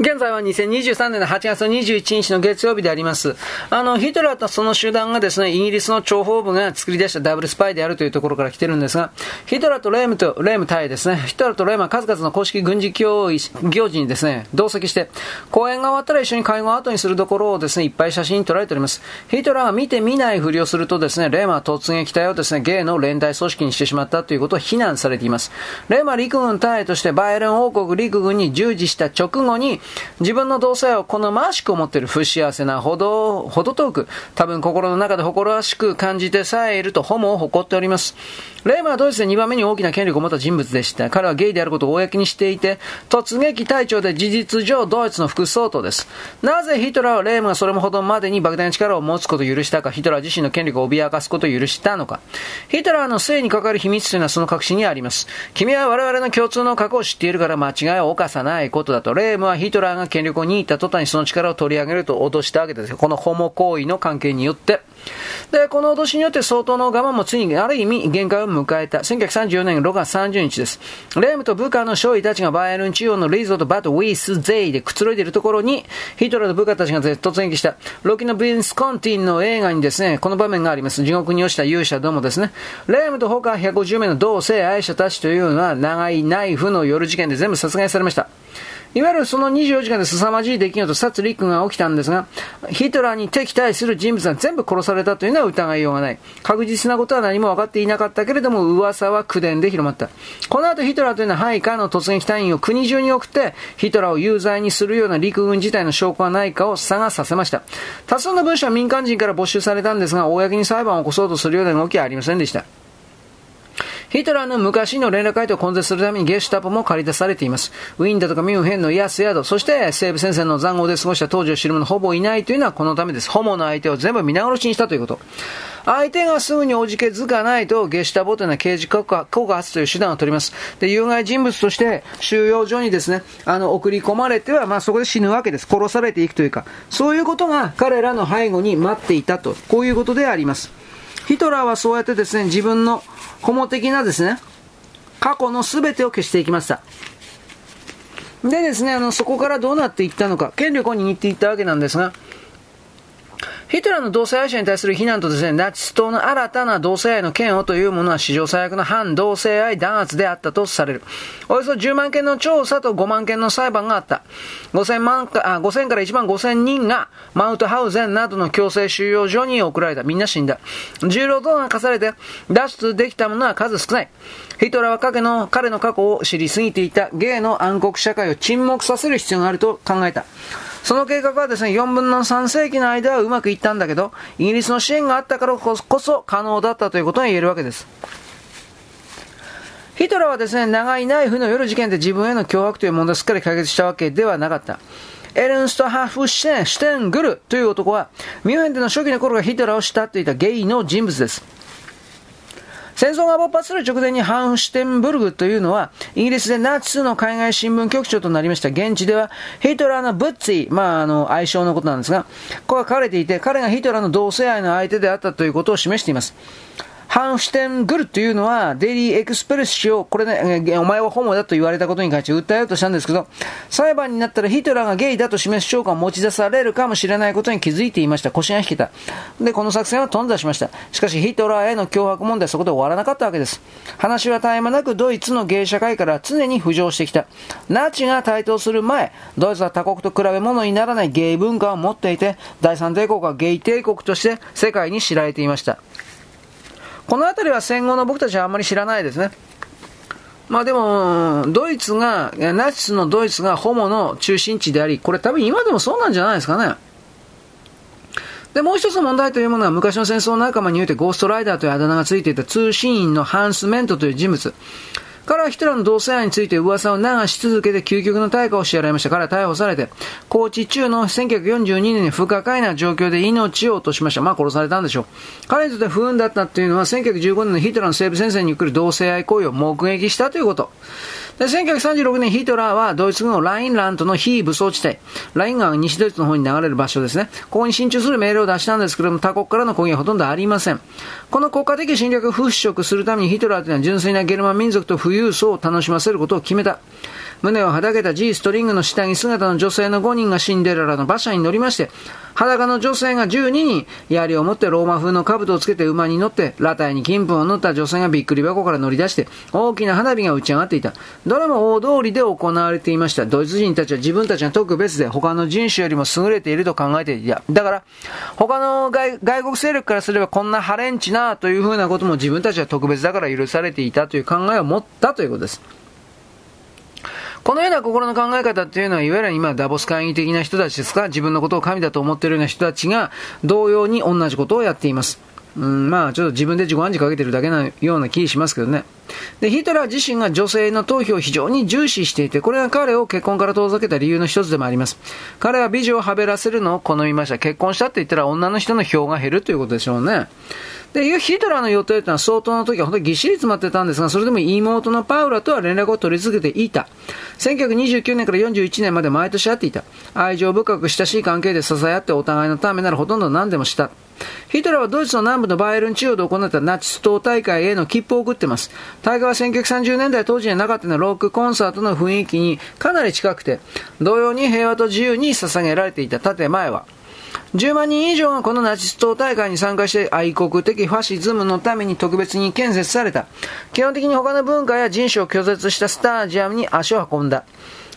現在は2023年の8月21日の月曜日であります。あの、ヒトラーとその集団がですね、イギリスの諜報部が作り出したダブルスパイであるというところから来てるんですが、ヒトラーとレームと、レーム対ですね、ヒトラーとレームは数々の公式軍事行行事にですね、同席して、公演が終わったら一緒に会合を後にするところをですね、いっぱい写真に撮られております。ヒトラーが見て見ないふりをするとですね、レームは突撃隊をですね、ゲイの連帯組織にしてしまったということを非難されています。レームは陸軍隊としてバイエルン王国陸軍に従事した直後に、自分の同性を好ましく思っている不幸せなほど、ほど遠く、多分心の中で誇らしく感じてさえいるとホモを誇っております。レームはドイツで2番目に大きな権力を持った人物でした。彼はゲイであることを公にしていて、突撃隊長で事実上ドイツの副総統です。なぜヒトラーはレームがそれもほどまでに莫大な力を持つことを許したか、ヒトラー自身の権力を脅かすことを許したのか。ヒトラーの性に関わる秘密というのはその確信にあります。君は我々の共通の過去を知っているから間違いを犯さないことだと。レームはヒトラーが権力を握った途端にその力を取り上げると脅したわけです。このホモ行為の関係によって。で、この脅しによって相当の我慢もついにある意味限界を迎えた。1934年6月30日です。レームと部下の少尉たちがバイエルン中央のリゾートバトウィスゼイでくつろいでいるところに、ヒトラーと部下たちが突撃した。ロキのビンス・コンティンの映画にですね、この場面があります。地獄に落ちた勇者どもですね。レームと他150名の同性愛者たちというのは長いナイフの夜事件で全部殺害されました。いわゆるその24時間で凄まじい出来事、殺戮が起きたんですが、ヒトラーに敵対する人物が全部殺されたというのは疑いようがない。確実なことは何も分かっていなかったけれども、噂は口伝で広まった。この後ヒトラーというのは配下の突撃隊員を国中に送って、ヒトラーを有罪にするような陸軍自体の証拠はないかを探させました。多数の文書は民間人から没収されたんですが、公に裁判を起こそうとするような動きはありませんでした。ヒトラーの昔の連絡相手を根絶するためにゲシュタポも借り出されています。ウィンだとかミュンヘンのイヤスヤド、そして西部戦線の残壕で過ごした当時を知る者ほぼいないというのはこのためです。ホモの相手を全部皆殺しにしたということ。相手がすぐにおじけづかないと、ゲシュタポというのは刑事告発という手段を取ります。で、有害人物として収容所にですね、あの、送り込まれては、まあそこで死ぬわけです。殺されていくというか、そういうことが彼らの背後に待っていたと、こういうことであります。ヒトラーはそうやってですね、自分のホモ的なですね、過去の全てを消していきました。でですね、あの、そこからどうなっていったのか、権力を握っていったわけなんですが、ヒトラーの同性愛者に対する非難とですね、ナチス党の新たな同性愛の嫌悪というものは史上最悪の反同性愛弾圧であったとされる。およそ10万件の調査と5万件の裁判があった。5000万か、あ、5000から1万5000人がマウトハウゼンなどの強制収容所に送られた。みんな死んだ。重労働が課されて脱出できたものは数少ない。ヒトラーは彼の、彼の過去を知りすぎていた芸の暗黒社会を沈黙させる必要があると考えた。その計画はですね、4分の3世紀の間はうまくいったんだけど、イギリスの支援があったからこそ可能だったということが言えるわけです。ヒトラーはですね、長いナイフの夜事件で自分への脅迫という問題をすっかり解決したわけではなかった。エルンスト・ハフシュテン、シュテングルという男は、ミュンヘンでの初期の頃がヒトラーを慕っていたゲイの人物です。戦争が勃発する直前にハンシュテンブルグというのは、イギリスでナチスの海外新聞局長となりました。現地では、ヒトラーのブッツィ、まあ、あの、愛称のことなんですが、ここが書かれていて、彼がヒトラーの同性愛の相手であったということを示しています。ハンシュテングルというのは、デイリーエクスプレス紙を、これね、お前はホモだと言われたことに関して訴えようとしたんですけど、裁判になったらヒトラーがゲイだと示す証拠が持ち出されるかもしれないことに気づいていました。腰が引けた。で、この作戦は頓挫しました。しかし、ヒトラーへの脅迫問題はそこで終わらなかったわけです。話は絶え間なくドイツのゲイ社会から常に浮上してきた。ナチが台頭する前、ドイツは他国と比べ物にならないゲイ文化を持っていて、第三帝国はゲイ帝国として世界に知られていました。この辺りは戦後の僕たちはあんまり知らないですね。まあでも、ドイツが、ナチスのドイツがホモの中心地であり、これ多分今でもそうなんじゃないですかね。で、もう一つ問題というものは昔の戦争仲間においてゴーストライダーというあだ名がついていた通信員のハンス・メントという人物。彼はヒトラーの同性愛について噂を流し続けて究極の対価を支払いました。彼は逮捕されて、高知中の1942年に不可解な状況で命を落としました。まあ殺されたんでしょう。彼にとって不運だったというのは1915年のヒトラーの西部戦線に来る同性愛行為を目撃したということ。で、1936年ヒトラーはドイツ軍をラインランドの非武装地帯、ライン川が西ドイツの方に流れる場所ですね。ここに進駐する命令を出したんですけれども、他国からの攻撃はほとんどありません。この国家的侵略を払拭するためにヒトラーというのは純粋なゲルマン民族と富裕層を楽しませることを決めた。胸をはだけた G ストリングの下着姿の女性の5人がシンデレラの馬車に乗りまして、裸の女性が12人、槍を持ってローマ風の兜をつけて馬に乗って、裸体に金粉を塗った女性がびっくり箱から乗り出して、大きな花火が打ち上がっていた。どれも大通りで行われていました。ドイツ人たちは自分たちが特別で他の人種よりも優れていると考えていた。だから、他の外国勢力からすればこんなハレンチななというふうなことも自分たちは特別だから許されていたという考えを持ったということです。このような心の考え方っていうのは、いわゆる今、ダボス会議的な人たちですか、自分のことを神だと思っているような人たちが、同様に同じことをやっています。うん、まあ、ちょっと自分で自己暗示かけてるだけなような気しますけどね。で、ヒトラー自身が女性の投票を非常に重視していて、これが彼を結婚から遠ざけた理由の一つでもあります。彼は美女をはべらせるのを好みました。結婚したって言ったら女の人の票が減るということでしょうね。で、ヒトラーの予定というのは相当の時は本当にぎっしり詰まってたんですが、それでも妹のパウラとは連絡を取り続けていた。1929年から41年まで毎年会っていた。愛情深く親しい関係で支え合ってお互いのためならほとんど何でもした。ヒトラーはドイツの南部のバイエルン地方で行ったナチス党大会への切符を送っています。大会は1930年代当時にはなかったロックコンサートの雰囲気にかなり近くて、同様に平和と自由に捧げられていた建前は、10万人以上がこのナチス党大会に参加して愛国的ファシズムのために特別に建設された。基本的に他の文化や人種を拒絶したスタジアムに足を運んだ。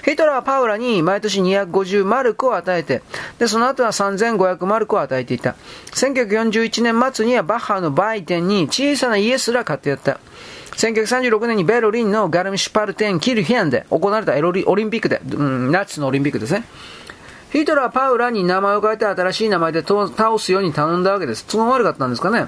ヒトラーはパウラに毎年250マルクを与えて、で、その後は3500マルクを与えていた。1941年末にはバッハの売店に小さな家すら買ってやった。1936年にベルリンのガルミシュパルテン・キルヒアンで行われたエロオリンピックで、うん、ナチスのオリンピックですね。ヒトラーパウラに名前を変えて新しい名前で倒すように頼んだわけです。都合悪かったんですかね。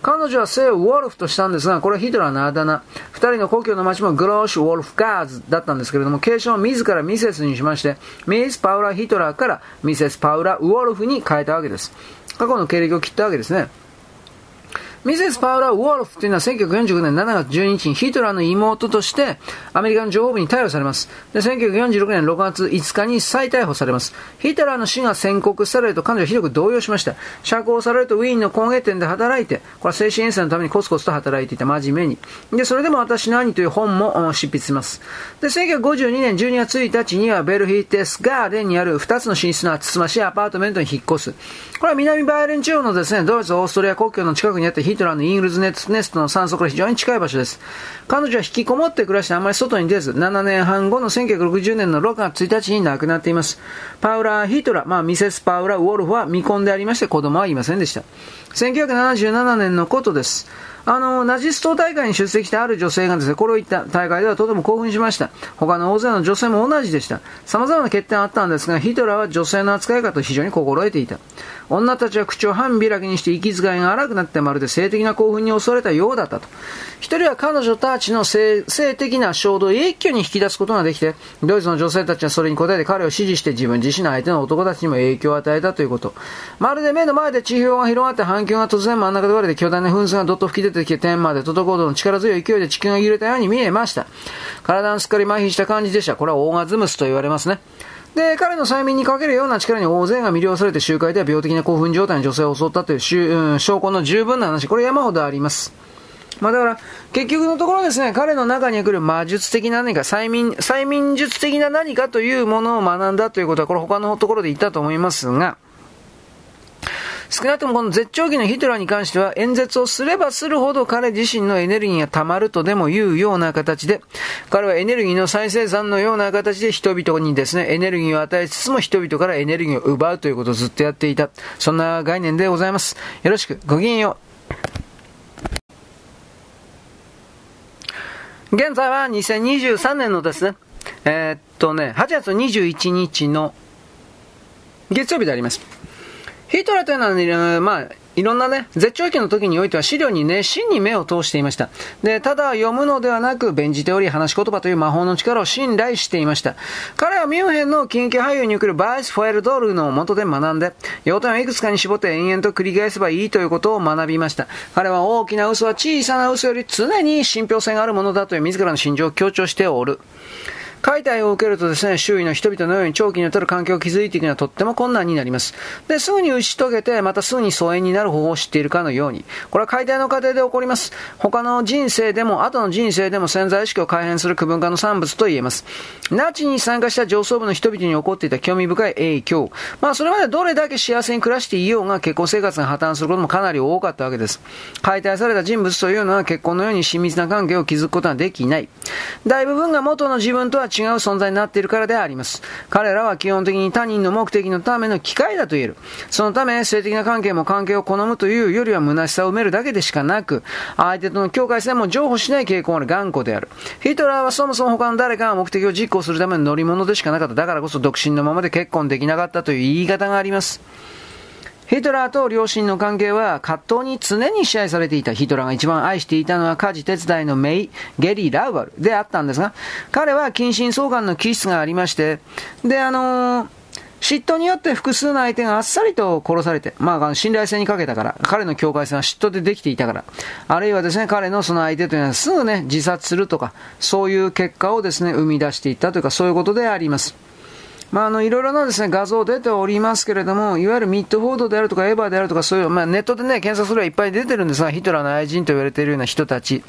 彼女は姓をウォルフとしたんですが、これはヒトラーのあだ名。二人の故郷の町もグローシュ・ウォルフガーズだったんですけれども、継承を自らミセスにしまして、ミス・パウラ・ヒトラーからミセス・パウラ・ウォルフに変えたわけです。過去の経歴を切ったわけですね。ミセス・パウラ・ウォルフというのは1945年7月12日にヒトラーの妹としてアメリカの情報部に逮捕されます。で、1946年6月5日に再逮捕されます。ヒトラーの死が宣告されると彼女はひどく動揺しました。釈放されるとウィーンの工芸店で働いて、これは精神衛生のためにコツコツと働いていた真面目に。で、それでも私の兄という本も執筆します。で、1952年12月1日にはベルヒーテスガーデンにある2つの寝室のつつましいアパートメントに引っ越す。これは南バイエルン地方のですね、ドイツ、オーストリア国境の近くにあってヒヒトラーのイングルズネストの山荘から非常に近い場所です。彼女は引きこもって暮らしてあまり外に出ず、7年半後の1960年の6月1日に亡くなっています。パウラ・ヒトラー、まあ、ミセス・パウラ・ウォルフは未婚でありまして子供はいませんでした。1977年のことです。あの、ナチス党大会に出席したある女性がですね、これを言った大会ではとても興奮しました。他の大勢の女性も同じでした。様々な欠点あったんですが、ヒトラーは女性の扱い方を非常に心得ていた。女たちは口を半開きにして息遣いが荒くなってまるで性的な興奮に襲われたようだったと。一人は彼女たちの性的な衝動を一挙に引き出すことができて、ドイツの女性たちはそれに応えて彼を支持して自分自身の相手の男たちにも影響を与えたということ。まるで目の前で地表が広がって反響が突然真ん中で割れて巨大な噴水がどっと吹き出てきて天まで届こうとの力強い勢いで地球が揺れたように見えました。体のすっかり麻痺した感じでした。これはオーガズムスと言われますね。で、彼の催眠にかけるような力に大勢が魅了されて集会では病的な興奮状態の女性を襲ったという、うん、証拠の十分な話、これ山ほどあります。まあだから、結局のところですね、彼の中に来る魔術的な何か、催眠、催眠術的な何かというものを学んだということは、これ他のところで言ったと思いますが、少なくともこの絶頂期のヒトラーに関しては演説をすればするほど彼自身のエネルギーが溜まるとでもいうような形で、彼はエネルギーの再生産のような形で人々にですね、エネルギーを与えつつも人々からエネルギーを奪うということをずっとやっていた。そんな概念でございます。よろしく、ごきげんよう。現在は2023年のですね、えー、っとね、8月21日の月曜日であります。ヒトラーというのは、まあ、いろんなね、絶頂期の時においては資料に熱心に目を通していました。で、ただ読むのではなく、弁じており話し言葉という魔法の力を信頼していました。彼はミュンヘンの近畿俳優に送るバイス・フォエルドールの元で学んで、要点をいくつかに絞って延々と繰り返せばいいということを学びました。彼は大きな嘘は小さな嘘より常に信憑性があるものだという自らの心情を強調しておる。解体を受けるとですね、周囲の人々のように長期にわたる環境を築いていくのはとっても困難になります。で、すぐに打ち解けて、またすぐに疎遠になる方法を知っているかのように、これは解体の過程で起こります。他の人生でも、後の人生でも潜在意識を改変する区分化の産物と言えます。ナチに参加した上層部の人々に起こっていた興味深い影響。まあ、それまでどれだけ幸せに暮らしていようが、結婚生活が破綻することもかなり多かったわけです。解体された人物というのは結婚のように親密な関係を築くことができない。大部分が元の自分とは違う存在になっているからであります。彼らは基本的に他人の目的のための機械だと言える。そのため、性的な関係も関係を好むというよりは虚しさを埋めるだけでしかなく、相手との境界線も譲歩しない傾向の頑固である。ヒトラーはそもそも他の誰かが目的を実行するための乗り物でしかなかった。だからこそ独身のままで結婚できなかったという言い方があります。ヒトラーと両親の関係は葛藤に常に支配されていた。ヒトラーが一番愛していたのは家事手伝いのメイ、ゲリー・ラウバルであったんですが、彼は近親相関の気質がありまして、で、あのー嫉妬によって複数の相手があっさりと殺されて、まあ、信頼性にかけたから、彼の境界線は嫉妬でできていたから、あるいはですね、彼のその相手というのはすぐね、自殺するとか、そういう結果をですね、生み出していったというか、そういうことであります。まあ、あの、いろいろなですね、画像出ておりますけれども、いわゆるミッドフォードであるとか、エヴァであるとか、そういう、まあ、ネットでね、検索すればいっぱい出てるんですが、ヒトラーの愛人と言われているような人たち。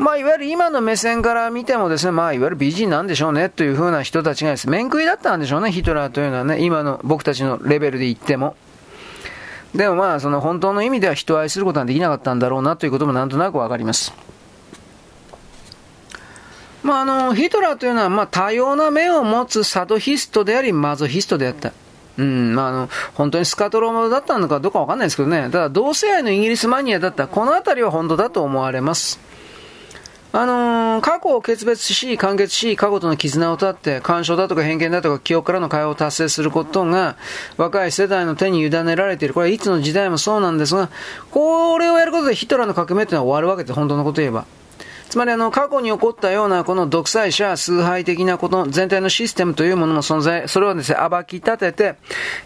まあ、いわゆる今の目線から見てもですね、まあ、いわゆる美人なんでしょうね、というふうな人たちがです、ね、面食いだったんでしょうね、ヒトラーというのはね、今の僕たちのレベルで言っても。でもまあ、その本当の意味では人を愛することはできなかったんだろうなということもなんとなくわかります。まあ、あの、ヒトラーというのは、まあ、多様な目を持つサドヒストであり、マゾヒストであった。うん、まあ、あの、本当にスカトロモだったのかどうかわかんないですけどね。ただ、同性愛のイギリスマニアだった。このあたりは本当だと思われます。あのー、過去を決別し、完結し、過去との絆を断って、干渉だとか偏見だとか記憶からの解放を達成することが、若い世代の手に委ねられている。これはいつの時代もそうなんですが、これをやることでヒトラーの革命というのは終わるわけで、本当のことを言えば。つまりあの、過去に起こったようなこの独裁者、崇拝的なこと、全体のシステムというものも存在、それをですね、暴き立てて、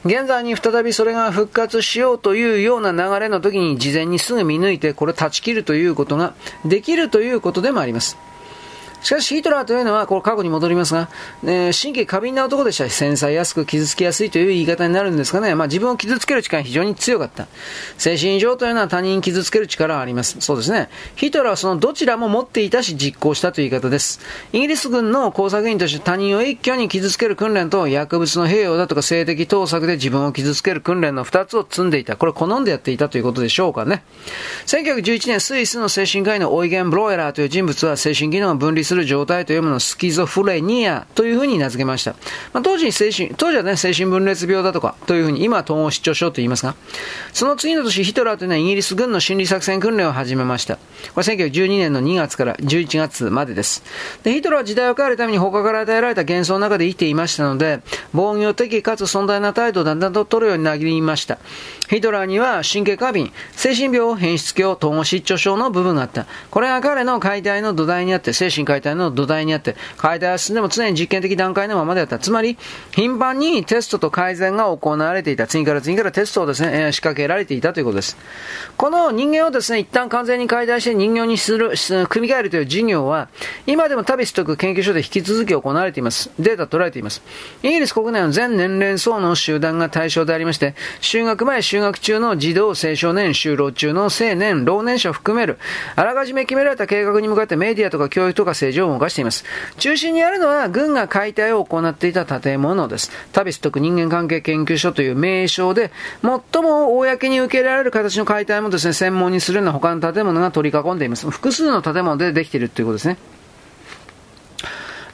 現在に再びそれが復活しようというような流れの時に事前にすぐ見抜いて、これを断ち切るということができるということでもあります。しかしヒトラーというのは、これ過去に戻りますが、えー、神経過敏な男でしたし。繊細やすく傷つきやすいという言い方になるんですかね。まあ自分を傷つける力が非常に強かった。精神異常というのは他人に傷つける力があります。そうですね。ヒトラーはそのどちらも持っていたし実行したという言い方です。イギリス軍の工作員として他人を一挙に傷つける訓練と薬物の併用だとか性的盗作で自分を傷つける訓練の二つを積んでいた。これ好んでやっていたということでしょうかね。1911年スイスの精神科医のオイゲン・ブロエラーという人物は精神機能を分離するする状態というもののスキゾフレニアというふうに名付けました。まあ、当時精神、当時はね、精神分裂病だとか、というふうに、今は統合失調症と言いますが、その次の年、ヒトラーというのはイギリス軍の心理作戦訓練を始めました。これ1912年の2月から11月までです。で、ヒトラーは時代を変えるために他から与えられた幻想の中で生きていましたので、防御的かつ尊大な態度をだんだんと取るようになりました。ヒトラーには神経過敏、精神病、変質病、統合失調症の部分があった。これが彼の解体の土台にあって、精神解体の土台にあって、解体は進んでも常に実験的段階のままであった。つまり、頻繁にテストと改善が行われていた。次から次からテストをですね、えー、仕掛けられていたということです。この人間をですね、一旦完全に解体して人形にする、組み替えるという事業は、今でもタビスという研究所で引き続き行われています。データ取られています。イギリス国内の全年齢層の集団が対象でありまして、就学前、就就学中の児童、青少年、就労中の青年、老年者を含める、あらかじめ決められた計画に向かってメディアとか教育とか政治を動かしています。中心にあるのは、軍が解体を行っていた建物です。タビス特人間関係研究所という名称で、最も公に受けられる形の解体もですね、専門にするような他の建物が取り囲んでいます。複数の建物でできているということですね。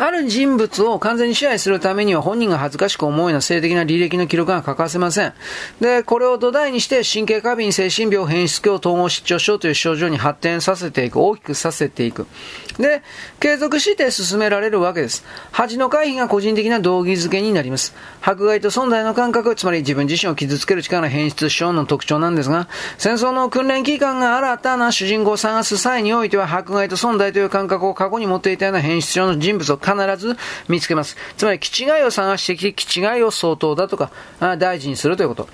ある人物を完全に支配するためには本人が恥ずかしく思うような性的な履歴の記録が欠かせません。で、これを土台にして神経過敏、精神病、変質病、統合失調症という症状に発展させていく、大きくさせていく。で、継続して進められるわけです。恥の回避が個人的な動機づけになります。迫害と存在の感覚、つまり自分自身を傷つける力の変質症の特徴なんですが、戦争の訓練期間が新たな主人公を探す際においては、迫害と存在という感覚を過去に持っていたような変質症の人物を必ず見つけます。つまり、気違いを探してきて、気違いを相当だとか、大事にするということ。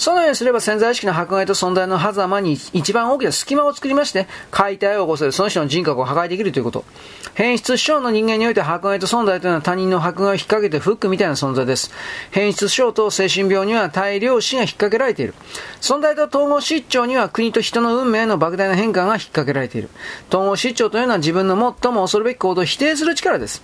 そのようにすれば潜在意識の迫害と存在の狭間に一番大きな隙間を作りまして、解体を起こせる、その人の人格を破壊できるということ。変質症の人間において迫害と存在というのは他人の迫害を引っ掛けてフックみたいな存在です。変質症と精神病には大量死が引っ掛けられている。存在と統合失調には国と人の運命の莫大な変化が引っ掛けられている。統合失調というのは自分の最も恐るべき行動を否定する力です。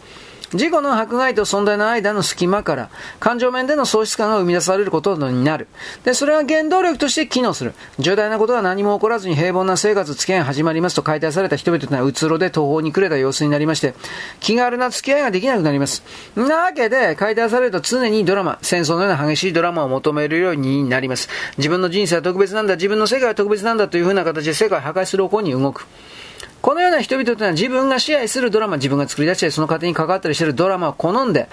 事故の迫害と存在の間の隙間から感情面での喪失感が生み出されることになる。で、それは原動力として機能する。重大なことは何も起こらずに平凡な生活付き合いが始まりますと解体された人々というのはうつろで途方に暮れた様子になりまして、気軽な付き合いができなくなります。なわけで、解体されると常にドラマ、戦争のような激しいドラマを求めるようになります。自分の人生は特別なんだ、自分の世界は特別なんだというふうな形で世界を破壊する方向に動く。このような人々というのは自分が支配するドラマ、自分が作り出したり、その過程に関わったりしているドラマを好んで、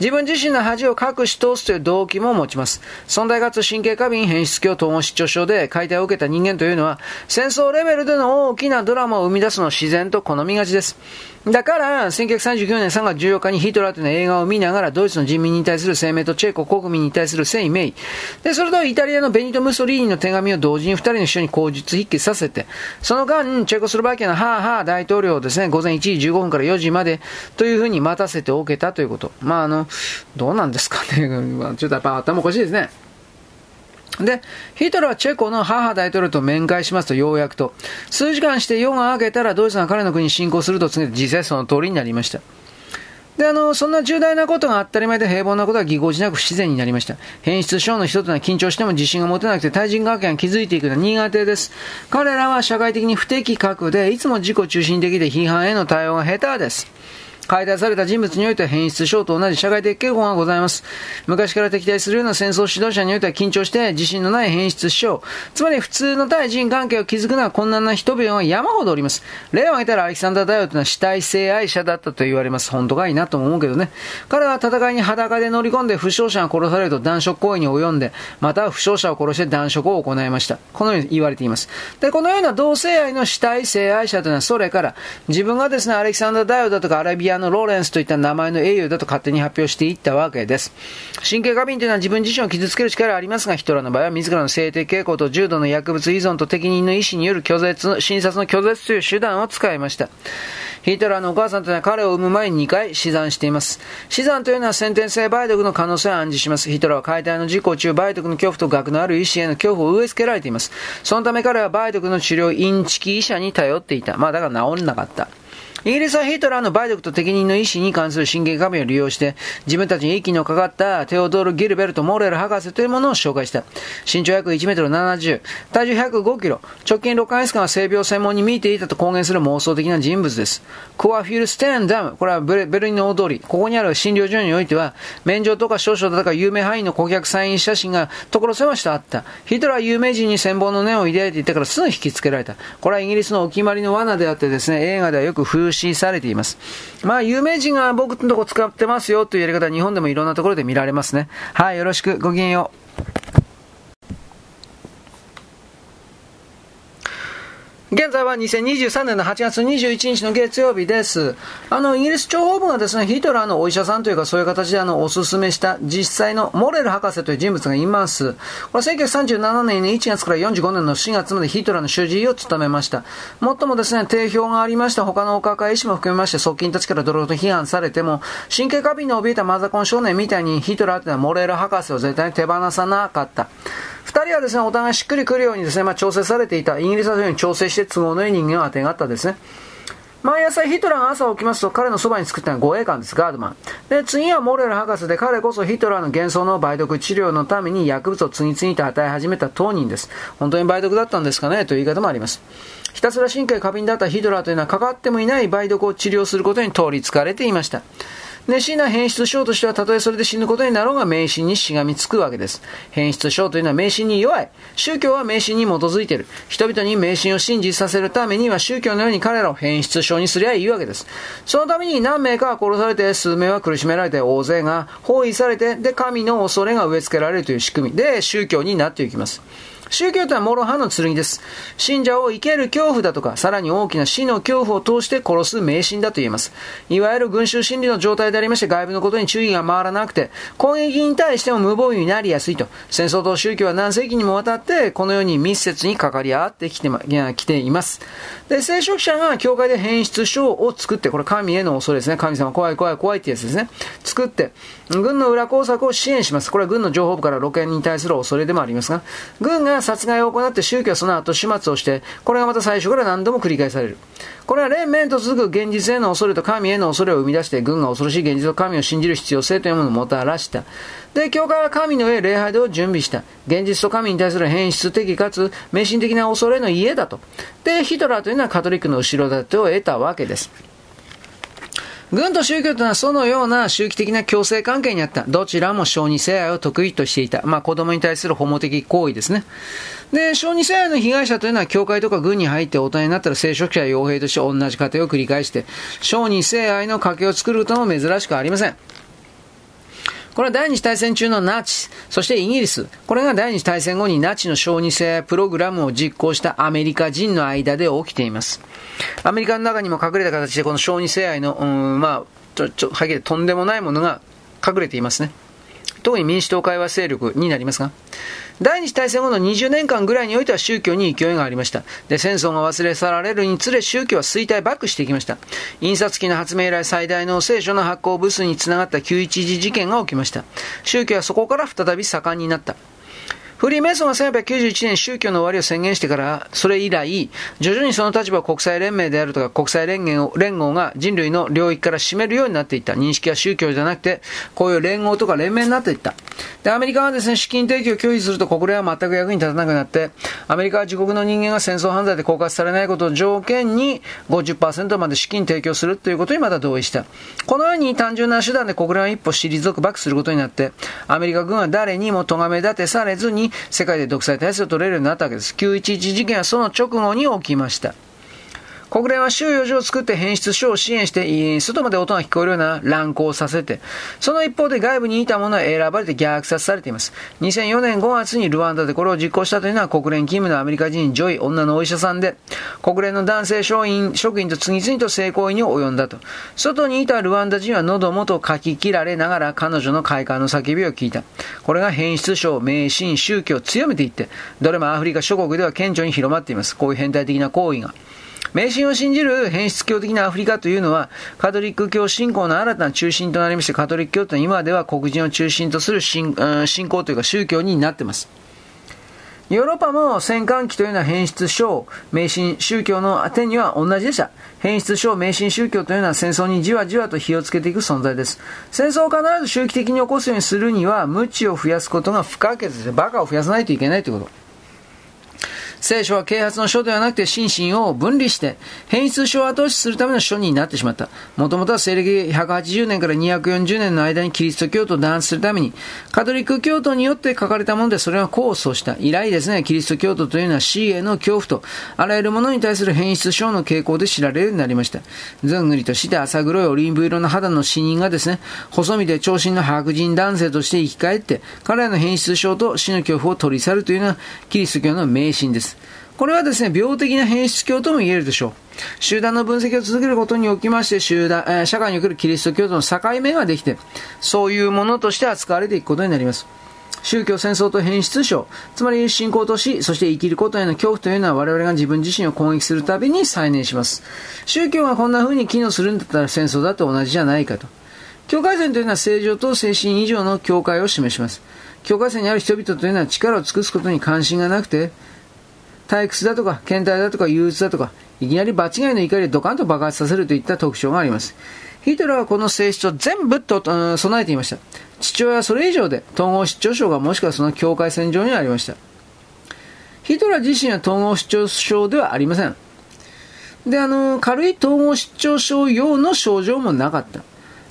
自分自身の恥を隠し通すという動機も持ちます。存在かつ神経過敏変質鏡統合失調症で解体を受けた人間というのは、戦争レベルでの大きなドラマを生み出すのを自然と好みがちです。だから、1939年3月14日にヒトラーというの映画を見ながら、ドイツの人民に対する声明とチェコ国民に対する声明。で、それとイタリアのベニト・ムソリーニの手紙を同時に二人の首相に口述筆記させて、その間、チェコスロバキアのハーハー大統領をですね、午前1時15分から4時までというふうに待たせておけたということ。まあ、あの、どうなんですかね。ちょっとやっぱ頭おかしいですね。で、ヒトラーはチェコの母大統領と面会しますと、ようやくと。数時間して夜が明けたらドイツが彼の国に侵攻すると告げて、実際その通りになりました。で、あの、そんな重大なことが当たり前で平凡なことはぎこちなく不自然になりました。変質症の人というのは緊張しても自信が持てなくて対人関係が築いていくのは苦手です。彼らは社会的に不適格で、いつも自己中心的で批判への対応が下手です。解体された人物においては変質症と同じ社会的傾向がございます。昔から敵対するような戦争指導者においては緊張して自信のない変質症。つまり普通の対人関係を築くのは困難な人々が山ほどおります。例を挙げたらアレキサンダー大王というのは死体性愛者だったと言われます。本当がいなと思うけどね。彼は戦いに裸で乗り込んで負傷者が殺されると男色行為に及んで、または負傷者を殺して男色を行いました。このように言われています。で、このような同性愛の死体性愛者というのはそれから自分がですね、アレキサンダー大王だとかアラビアのローレンスといった名前の英雄だと勝手に発表していったわけです。神経過敏というのは自分自身を傷つける力がありますが、ヒトラーの場合は自らの性的傾向と重度の薬物依存と適任の意思による拒絶、診察の拒絶という手段を使いました。ヒトラーのお母さんというのは彼を産む前に2回死産しています。死産というのは先天性梅毒の可能性を暗示します。ヒトラーは解体の事故中、梅毒の恐怖と学のある医師への恐怖を植え付けられています。そのため彼は梅毒の治療、インチキ医者に頼っていた。まあだから治んなかった。イギリスはヒトラーの梅毒と適任の医師に関する神経過敏を利用して、自分たちに息のかかったテオドール・ギルベルト・モーレル博士というものを紹介した。身長約1メートル70、体重105キロ、直近6ヶ月間は性病専門に見ていたと公言する妄想的な人物です。コアフィルステンダム、これはベルリンの大通り、ここにある診療所においては、免状とか少々だとか有名範囲の顧客サイン写真が所狭しとあった。ヒトラーは有名人に戦望の念を抱いていたからすぐ引きつけられた。これはイギリスのお決まりの罠であってですね、映画ではよく風刺されています。まあ、有名人が僕のとこ使ってますよというやり方は日本でもいろんなところで見られますね。はい、よろしく。ごきげんよう。現在は2023年の8月21日の月曜日です。あの、イギリス諜報部がですね、ヒトラーのお医者さんというかそういう形であの、おすすめした実際のモレル博士という人物がいます。これは1937年の1月から45年の4月までヒトラーの主治医を務めました。もっともですね、定評がありました他のお抱え医師も含めまして側近たちから泥と批判されても、神経過敏に怯えたマザコン少年みたいにヒトラーというのはモレル博士を絶対に手放さなかった。二人はですね、お互いしっくりくるようにですね、まあ、調整されていた、イギリスはそうに調整して都合のいい人間を当てがったですね。毎朝ヒトラーが朝起きますと彼のそばに作ったのは護衛官です、ガードマン。で、次はモレル博士で彼こそヒトラーの幻想の梅毒治療のために薬物を次々と与え始めた当人です。本当に梅毒だったんですかねという言い方もあります。ひたすら神経過敏だったヒトラーというのはかかってもいない梅毒を治療することに取り憑かれていました。熱心な変質症としては、たとえそれで死ぬことになろうが迷信にしがみつくわけです。変質症というのは迷信に弱い。宗教は迷信に基づいている。人々に迷信を信じさせるためには宗教のように彼らを変質症にすりゃいいわけです。そのために何名かは殺されて、数名は苦しめられて、大勢が包囲されて、で、神の恐れが植え付けられるという仕組みで宗教になっていきます。宗教とは諸刃の剣です。信者を生ける恐怖だとか、さらに大きな死の恐怖を通して殺す迷信だと言えます。いわゆる群衆心理の状態でありまして、外部のことに注意が回らなくて、攻撃に対しても無防備になりやすいと。戦争と宗教は何世紀にもわたって、このように密接に関わり合ってきて,、ま、来ています。で、聖職者が教会で変質書を作って、これ神への恐れですね。神様怖い怖い怖いってやつですね。作って、軍の裏工作を支援します。これは軍の情報部から露見に対する恐れでもありますが、軍が殺害を行って宗教はその後始末をして、これがまた最初から何度も繰り返される。これは連綿と続く現実への恐れと神への恐れを生み出して、軍が恐ろしい現実と神を信じる必要性というものをもたらした。で、教会は神の上礼拝堂を準備した。現実と神に対する変質的かつ迷信的な恐れの家だと。で、ヒトラーというのはカトリックの後ろ盾を得たわけです。軍と宗教というのはそのような周期的な共生関係にあった。どちらも小児性愛を得意としていた。まあ子供に対する保護的行為ですね。で、小児性愛の被害者というのは教会とか軍に入って大人になったら聖職者や傭兵として同じ過程を繰り返して、小児性愛の家系を作ることも珍しくありません。これは第二次大戦中のナチ、そしてイギリス、これが第二次大戦後にナチの小児性プログラムを実行したアメリカ人の間で起きています。アメリカの中にも隠れた形でこの小児性愛の、うん、まあ、ちょ、ちょ、はっきりとんでもないものが隠れていますね。特に民主党会話勢力になりますが、第二次大戦後の20年間ぐらいにおいては宗教に勢いがありました。で、戦争が忘れ去られるにつれ宗教は衰退バックしていきました。印刷機の発明以来最大の聖書の発行部数につながった911事件が起きました。宗教はそこから再び盛んになった。フリーメイソンが1891年宗教の終わりを宣言してから、それ以来、徐々にその立場を国際連盟であるとか国際連合連合が人類の領域から占めるようになっていった。認識は宗教じゃなくて、こういう連合とか連盟になっていった。で、アメリカはですね、資金提供を拒否すると国連は全く役に立たなくなって、アメリカは自国の人間が戦争犯罪で告発されないことを条件に50%まで資金提供するということにまた同意した。このように単純な手段で国連は一歩退くバックすることになって、アメリカ軍は誰にも咎め立てされずに世界で独裁体制を取れるようになったわけです。911事件はその直後に起きました。国連は収容所を作って変質症を支援して、外まで音が聞こえるような乱交させて、その一方で外部にいた者は選ばれて虐殺されています。2004年5月にルワンダでこれを実行したというのは国連勤務のアメリカ人ジョイ、女のお医者さんで、国連の男性職員職員と次々と性行為に及んだと。外にいたルワンダ人は喉元をかき切られながら彼女の快感の叫びを聞いた。これが変質症、迷信、宗教を強めていって、どれもアフリカ諸国では顕著に広まっています。こういう変態的な行為が。迷信を信じる変質教的なアフリカというのは、カトリック教信仰の新たな中心となりまして、カトリック教というのは今では黒人を中心とする信信仰というか宗教になっています。ヨーロッパも戦艦機というのは変質症、迷信宗教の点には同じでした。変質症、迷信宗教というのは戦争にじわじわと火をつけていく存在です。戦争を必ず周期的に起こすようにするには、無知を増やすことが不可欠です。バカを増やさないといけないということ。聖書は啓発の書ではなくて心身を分離して、変質書を後押しするための書になってしまった。もともとは西暦180年から240年の間にキリスト教徒を弾圧するために、カトリック教徒によって書かれたもので、それは功を奏した。以来ですね、キリスト教徒というのは死への恐怖と、あらゆるものに対する変質症の傾向で知られるようになりました。ずんぐりとして浅黒いオリーブ色の肌の死人がですね、細身で長身の白人男性として生き返って、彼らの変質症と死の恐怖を取り去るというのは、キリスト教の迷信です。これはですね、病的な変質教とも言えるでしょう。集団の分析を続けることにおきまして、集団、えー、社会におけるキリスト教との境目ができて、そういうものとして扱われていくことになります。宗教、戦争と変質症、つまり信仰と死、そして生きることへの恐怖というのは我々が自分自身を攻撃するたびに再燃します。宗教がこんな風に機能するんだったら戦争だと同じじゃないかと。境界線というのは正常と精神以上の境界を示します。境界線にある人々というのは力を尽くすことに関心がなくて、退屈だとか、検体だとか、憂鬱だとか、いきなり場違いの怒りでドカンと爆発させるといった特徴があります。ヒトラーはこの性質を全部と、うん、備えていました。父親はそれ以上で、統合失調症がもしくはその境界線上にありました。ヒトラー自身は統合失調症ではありません。で、あの、軽い統合失調症用の症状もなかった。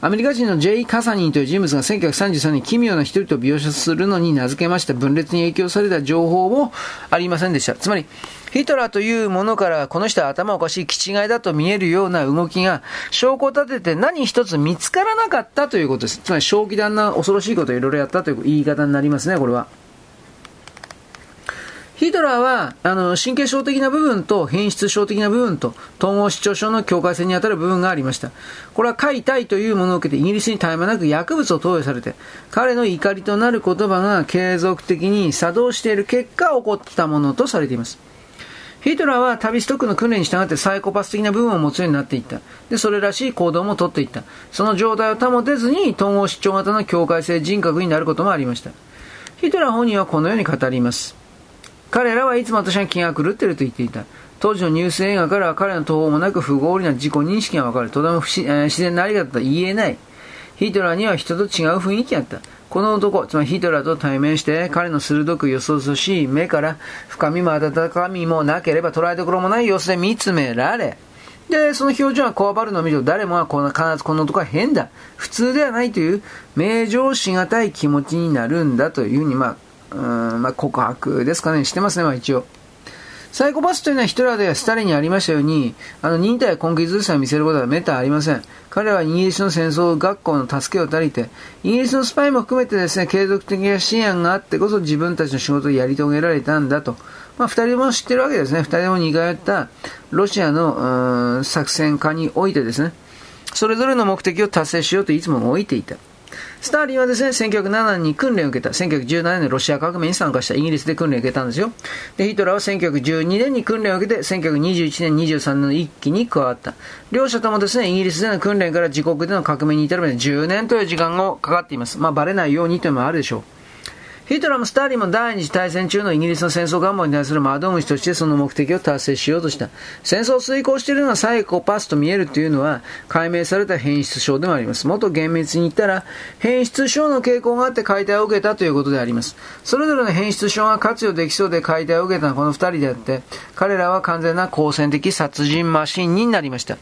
アメリカ人のジェイカサニンという人物が1933年奇妙な一人と描写するのに名付けました分裂に影響された情報もありませんでした。つまり、ヒトラーというものからこの人は頭おかしい気違いだと見えるような動きが証拠を立てて何一つ見つからなかったということです。つまり正気弾な恐ろしいことをいろいろやったという言い方になりますね、これは。ヒトラーは、あの、神経症的な部分と変質症的な部分と統合失調症の境界線に当たる部分がありました。これは解体というものを受けてイギリスに絶え間なく薬物を投与されて、彼の怒りとなる言葉が継続的に作動している結果起こったものとされています。ヒトラーは旅ストックの訓練に従ってサイコパス的な部分を持つようになっていった。で、それらしい行動もとっていった。その状態を保てずに統合失調型の境界性人格になることもありました。ヒトラー本人はこのように語ります。彼らはいつも私は気が狂っていると言っていた。当時のニュース映画からは彼の途方もなく不合理な自己認識がわかる。とても不自,、えー、自然なあり方と言えない。ヒトラーには人と違う雰囲気があった。この男、つまりヒトラーと対面して、彼の鋭くよそそしい目から深みも温かみもなければ捉えどころもない様子で見つめられ、で、その表情がこわばるのを見ると、誰もがこの必ずこの男は変だ。普通ではないという、名状しがたい気持ちになるんだというふうに、まあ、うん、まあ、告白ですかね、してますね、まあ一応。サイコパスというのはヒトラーでスタリンにありましたように、あの忍耐や根気強さを見せることはめったありません。彼はイギリスの戦争学校の助けを借りて、イギリスのスパイも含めてですね、継続的な支援があってこそ自分たちの仕事をやり遂げられたんだと。まあ、二人も知ってるわけですね。二人も似通ったロシアの作戦家においてですね、それぞれの目的を達成しようといつも置いていた。スターリンはですね、1907年に訓練を受けた。1917年のロシア革命に参加したイギリスで訓練を受けたんですよ。で、ヒトラーは1912年に訓練を受けて、1921年、23年の一期に加わった。両者ともですね、イギリスでの訓練から自国での革命に至るまで10年という時間がかかっています。まあ、バレないようにというのもあるでしょう。ヒトラーもスターリンも第二次大戦中のイギリスの戦争願望に対する窓口としてその目的を達成しようとした。戦争を遂行しているのがサイコパスと見えるというのは解明された変質症でもあります。もっと厳密に言ったら変質症の傾向があって解体を受けたということであります。それぞれの変質症が活用できそうで解体を受けたのはこの二人であって彼らは完全な好戦的殺人マシンになりました。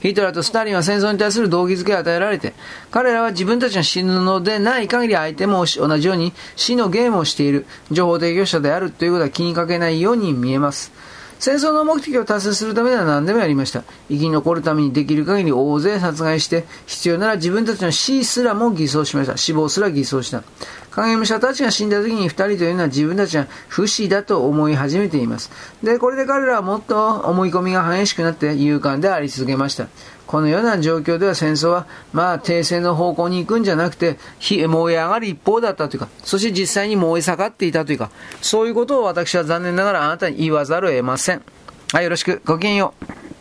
ヒトラーとスターリンは戦争に対する動機づけを与えられて、彼らは自分たちが死ぬのでない限り相手も同じように死のゲームをしている情報提供者であるということは気にかけないように見えます。戦争の目的を達成するためには何でもやりました。生き残るためにできる限り大勢殺害して、必要なら自分たちの死すらも偽装しました。死亡すら偽装した。影武者たちが死んだ時に二人というのは自分たちは不死だと思い始めています。で、これで彼らはもっと思い込みが激しくなって勇敢であり続けました。このような状況では戦争は、まあ、停戦の方向に行くんじゃなくて、燃え上がる一方だったというか、そして実際に燃え盛っていたというか、そういうことを私は残念ながらあなたに言わざるを得ません。はい、よろしく。ごきげんよう。